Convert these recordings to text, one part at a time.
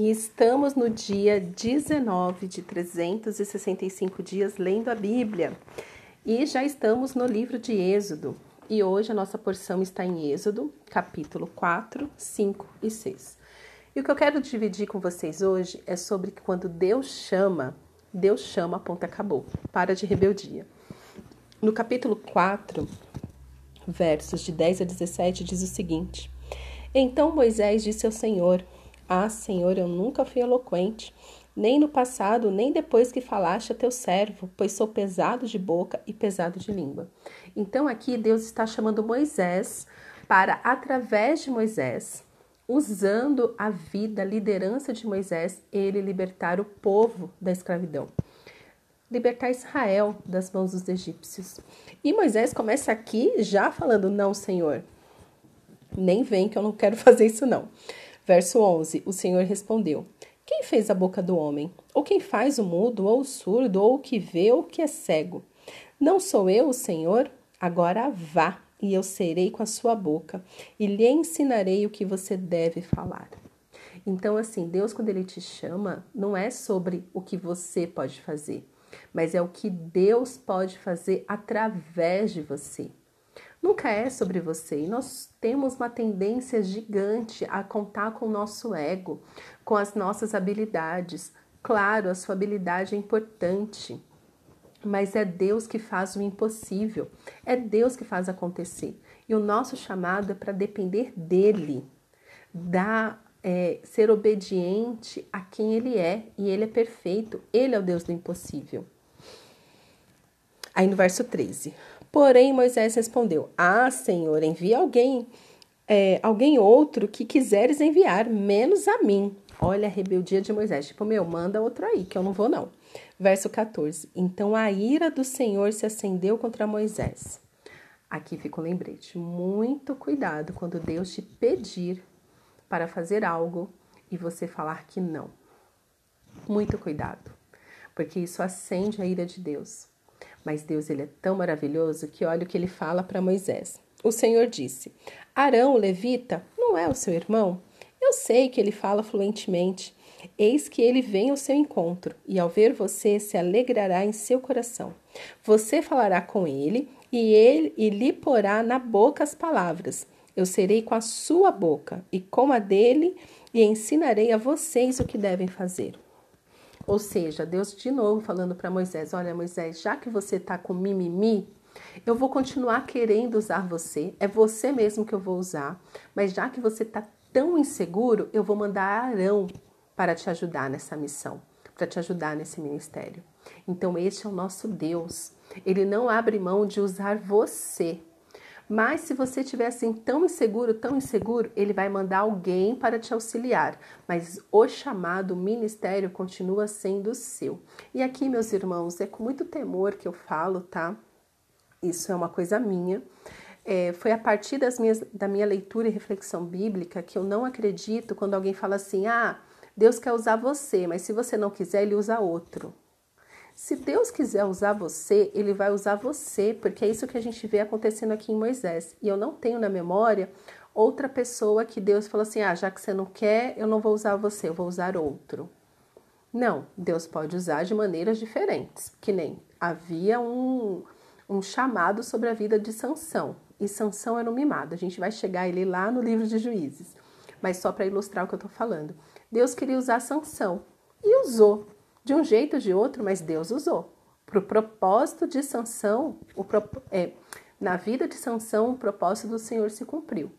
E estamos no dia 19 de 365 dias lendo a Bíblia. E já estamos no livro de Êxodo. E hoje a nossa porção está em Êxodo, capítulo 4, 5 e 6. E o que eu quero dividir com vocês hoje é sobre quando Deus chama, Deus chama, ponto acabou. Para de rebeldia. No capítulo 4, versos de 10 a 17, diz o seguinte: Então Moisés disse ao Senhor: Ah, Senhor, eu nunca fui eloquente, nem no passado, nem depois que falaste a teu servo, pois sou pesado de boca e pesado de língua. Então aqui Deus está chamando Moisés para, através de Moisés, usando a vida, a liderança de Moisés, ele libertar o povo da escravidão. Libertar Israel das mãos dos egípcios. E Moisés começa aqui já falando: Não, Senhor, nem vem que eu não quero fazer isso, não. Verso 11: O Senhor respondeu: Quem fez a boca do homem? Ou quem faz o mudo, ou o surdo, ou o que vê, ou o que é cego? Não sou eu o Senhor? Agora vá e eu serei com a sua boca e lhe ensinarei o que você deve falar. Então, assim, Deus, quando Ele te chama, não é sobre o que você pode fazer, mas é o que Deus pode fazer através de você. Nunca é sobre você. E nós temos uma tendência gigante a contar com o nosso ego, com as nossas habilidades. Claro, a sua habilidade é importante, mas é Deus que faz o impossível, é Deus que faz acontecer. E o nosso chamado é para depender dele, da é, ser obediente a quem ele é, e ele é perfeito, ele é o Deus do impossível. Aí no verso 13: Porém, Moisés respondeu: Ah, Senhor, envia alguém, é, alguém outro que quiseres enviar, menos a mim. Olha a rebeldia de Moisés. Tipo, meu, manda outro aí, que eu não vou, não. Verso 14: Então a ira do Senhor se acendeu contra Moisés. Aqui fica um lembrete. Muito cuidado quando Deus te pedir para fazer algo e você falar que não. Muito cuidado, porque isso acende a ira de Deus. Mas Deus ele é tão maravilhoso que olha o que ele fala para Moisés. O Senhor disse: Arão, o levita, não é o seu irmão? Eu sei que ele fala fluentemente Eis que ele vem ao seu encontro, e ao ver você se alegrará em seu coração. Você falará com ele, e ele e lhe porá na boca as palavras. Eu serei com a sua boca e com a dele, e ensinarei a vocês o que devem fazer. Ou seja, Deus de novo falando para Moisés: Olha, Moisés, já que você está com mimimi, eu vou continuar querendo usar você, é você mesmo que eu vou usar, mas já que você está tão inseguro, eu vou mandar Arão para te ajudar nessa missão, para te ajudar nesse ministério. Então, este é o nosso Deus. Ele não abre mão de usar você. Mas se você estiver assim tão inseguro, tão inseguro, ele vai mandar alguém para te auxiliar. Mas o chamado, ministério continua sendo seu. E aqui, meus irmãos, é com muito temor que eu falo, tá? Isso é uma coisa minha. É, foi a partir das minhas, da minha leitura e reflexão bíblica que eu não acredito quando alguém fala assim: ah, Deus quer usar você, mas se você não quiser, ele usa outro. Se Deus quiser usar você, ele vai usar você, porque é isso que a gente vê acontecendo aqui em Moisés. E eu não tenho na memória outra pessoa que Deus falou assim: ah, já que você não quer, eu não vou usar você, eu vou usar outro. Não, Deus pode usar de maneiras diferentes, que nem havia um, um chamado sobre a vida de Sansão, e Sansão era um mimado. A gente vai chegar ele lá no livro de Juízes, mas só para ilustrar o que eu estou falando. Deus queria usar Sansão e usou de um jeito ou de outro, mas Deus usou. Para o propósito de Sansão, o, é, na vida de Sansão, o propósito do Senhor se cumpriu.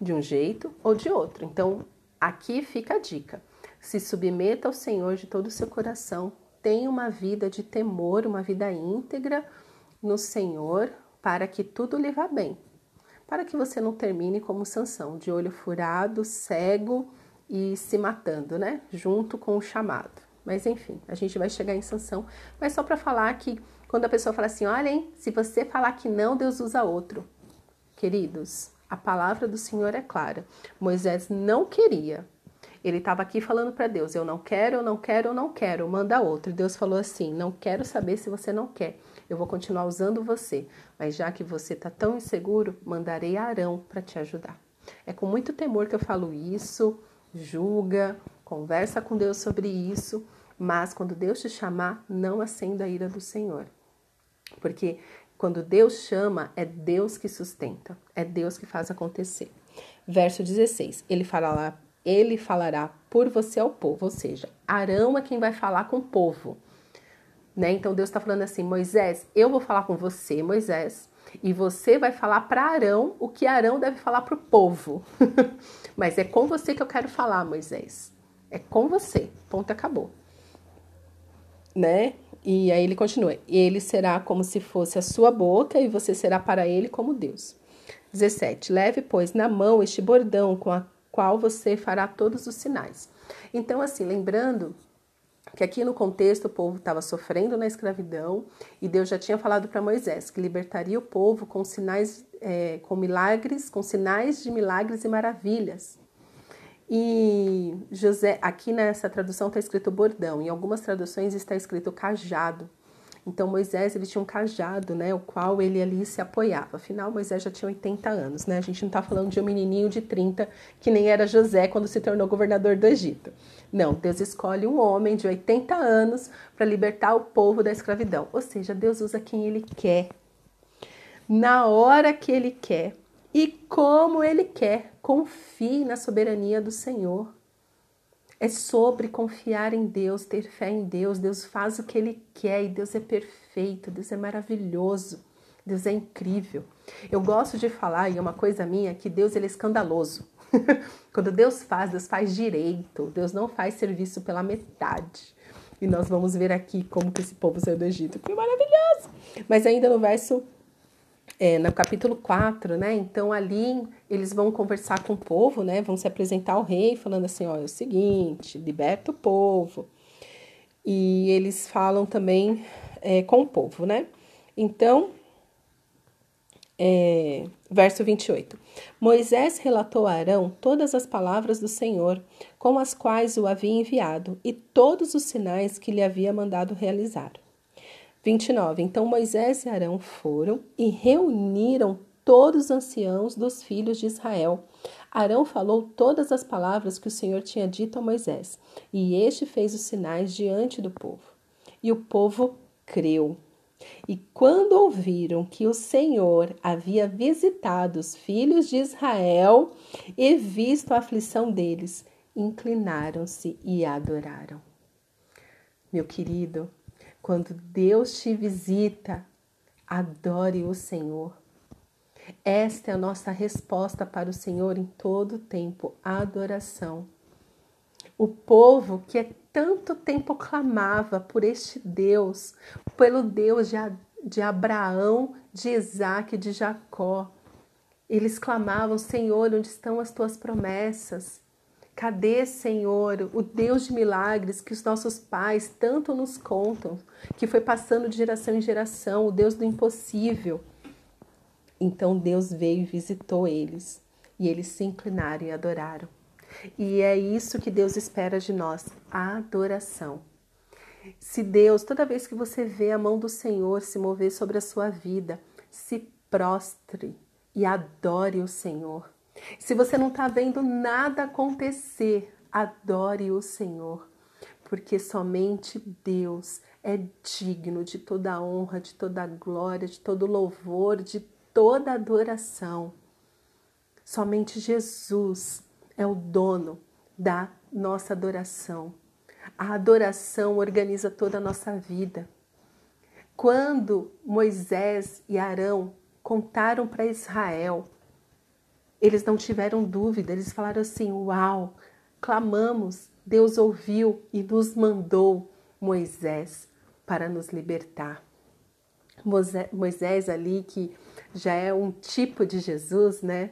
De um jeito ou de outro. Então, aqui fica a dica. Se submeta ao Senhor de todo o seu coração. Tenha uma vida de temor, uma vida íntegra no Senhor, para que tudo lhe vá bem. Para que você não termine como Sansão, de olho furado, cego, e se matando, né? Junto com o chamado. Mas enfim, a gente vai chegar em sanção. Mas só para falar que quando a pessoa fala assim, olha, hein, se você falar que não, Deus usa outro. Queridos, a palavra do Senhor é clara. Moisés não queria. Ele estava aqui falando para Deus: Eu não quero, eu não quero, eu não quero, manda outro. E Deus falou assim: Não quero saber se você não quer. Eu vou continuar usando você. Mas já que você está tão inseguro, mandarei Arão para te ajudar. É com muito temor que eu falo isso julga, conversa com Deus sobre isso, mas quando Deus te chamar, não acenda a ira do Senhor. Porque quando Deus chama, é Deus que sustenta, é Deus que faz acontecer. Verso 16: Ele falará, ele falará por você ao povo, ou seja, Arão é quem vai falar com o povo. Né? Então Deus está falando assim: Moisés, eu vou falar com você, Moisés, e você vai falar para Arão o que Arão deve falar para o povo. Mas é com você que eu quero falar, Moisés. É com você. Ponto, acabou. Né? E aí ele continua: Ele será como se fosse a sua boca, e você será para ele como Deus. 17. Leve, pois, na mão este bordão com a qual você fará todos os sinais. Então, assim, lembrando que aqui no contexto o povo estava sofrendo na escravidão e Deus já tinha falado para Moisés que libertaria o povo com sinais, é, com milagres, com sinais de milagres e maravilhas. E José, aqui nessa tradução está escrito bordão, em algumas traduções está escrito cajado. Então Moisés ele tinha um cajado, né, o qual ele ali se apoiava. Afinal, Moisés já tinha 80 anos, né? A gente não está falando de um menininho de 30 que nem era José quando se tornou governador do Egito. Não, Deus escolhe um homem de 80 anos para libertar o povo da escravidão. Ou seja, Deus usa quem ele quer, na hora que ele quer e como ele quer. Confie na soberania do Senhor. É sobre confiar em Deus, ter fé em Deus. Deus faz o que Ele quer e Deus é perfeito, Deus é maravilhoso, Deus é incrível. Eu gosto de falar, e é uma coisa minha, que Deus ele é escandaloso. Quando Deus faz, Deus faz direito. Deus não faz serviço pela metade. E nós vamos ver aqui como que esse povo saiu do Egito. Que maravilhoso! Mas ainda no verso é, no capítulo 4, né? Então ali eles vão conversar com o povo, né? Vão se apresentar ao rei, falando assim: ó, é o seguinte, liberta o povo. E eles falam também é, com o povo, né? Então, é, verso 28. Moisés relatou a Arão todas as palavras do Senhor, com as quais o havia enviado, e todos os sinais que lhe havia mandado realizar. 29. Então Moisés e Arão foram e reuniram todos os anciãos dos filhos de Israel. Arão falou todas as palavras que o Senhor tinha dito a Moisés, e este fez os sinais diante do povo. E o povo creu. E quando ouviram que o Senhor havia visitado os filhos de Israel e visto a aflição deles, inclinaram-se e adoraram. Meu querido, quando Deus te visita, adore o Senhor. Esta é a nossa resposta para o Senhor em todo o tempo, adoração. O povo que é tanto tempo clamava por este Deus, pelo Deus de, de Abraão, de Isaac e de Jacó. Eles clamavam, Senhor, onde estão as tuas promessas? Cadê, Senhor, o Deus de milagres que os nossos pais tanto nos contam, que foi passando de geração em geração, o Deus do impossível? Então Deus veio e visitou eles, e eles se inclinaram e adoraram. E é isso que Deus espera de nós, a adoração. Se Deus, toda vez que você vê a mão do Senhor se mover sobre a sua vida, se prostre e adore o Senhor. Se você não está vendo nada acontecer, adore o Senhor, porque somente Deus é digno de toda honra, de toda glória, de todo louvor, de toda adoração. Somente Jesus é o dono da nossa adoração. A adoração organiza toda a nossa vida. Quando Moisés e Arão contaram para Israel eles não tiveram dúvida, eles falaram assim: Uau, clamamos, Deus ouviu e nos mandou Moisés para nos libertar. Moisés ali, que já é um tipo de Jesus, né?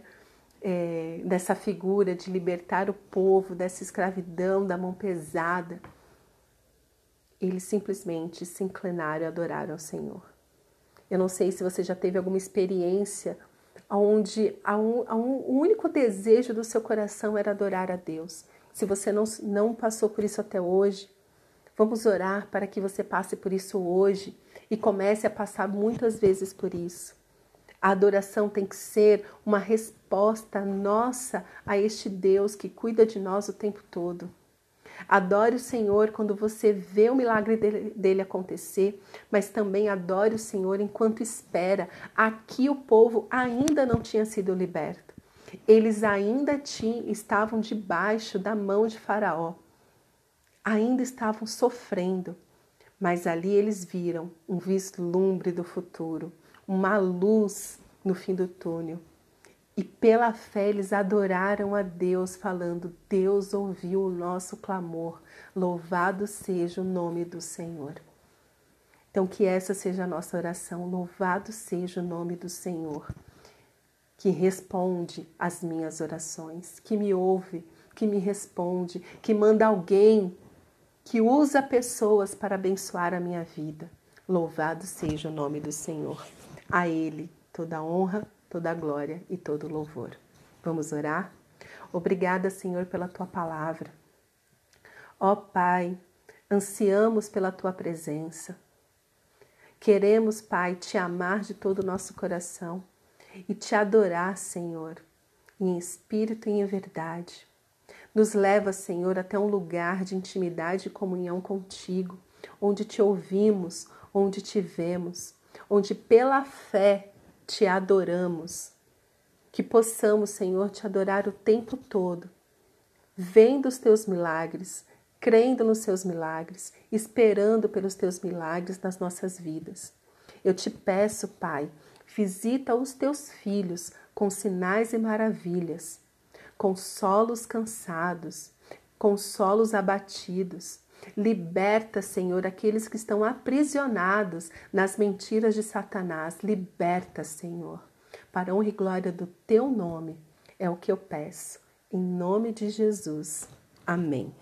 É, dessa figura de libertar o povo dessa escravidão, da mão pesada. Eles simplesmente se inclinaram e adoraram ao Senhor. Eu não sei se você já teve alguma experiência onde a um, a um, o único desejo do seu coração era adorar a Deus. Se você não, não passou por isso até hoje, vamos orar para que você passe por isso hoje e comece a passar muitas vezes por isso. A adoração tem que ser uma resposta nossa a este Deus que cuida de nós o tempo todo. Adore o Senhor quando você vê o milagre dele, acontecer, mas também adore o Senhor enquanto espera. Aqui o povo ainda não tinha sido liberto. Eles ainda tinham, estavam debaixo da mão de Faraó. Ainda estavam sofrendo. Mas ali eles viram um vislumbre do futuro, uma luz no fim do túnel. E pela fé eles adoraram a Deus, falando: Deus ouviu o nosso clamor, louvado seja o nome do Senhor. Então, que essa seja a nossa oração, louvado seja o nome do Senhor, que responde às minhas orações, que me ouve, que me responde, que manda alguém, que usa pessoas para abençoar a minha vida. Louvado seja o nome do Senhor. A Ele toda honra, toda glória e todo louvor. Vamos orar? Obrigada, Senhor, pela tua palavra. Ó Pai, ansiamos pela tua presença. Queremos, Pai, te amar de todo o nosso coração e te adorar, Senhor, em espírito e em verdade. Nos leva, Senhor, até um lugar de intimidade e comunhão contigo, onde te ouvimos, onde te vemos, onde pela fé te adoramos. Que possamos, Senhor, te adorar o tempo todo, vendo os teus milagres, crendo nos seus milagres, esperando pelos teus milagres nas nossas vidas. Eu te peço, Pai, visita os teus filhos com sinais e maravilhas, consola os cansados, consola os abatidos. Liberta, Senhor, aqueles que estão aprisionados nas mentiras de Satanás. Liberta, Senhor, para honra e glória do teu nome. É o que eu peço. Em nome de Jesus. Amém.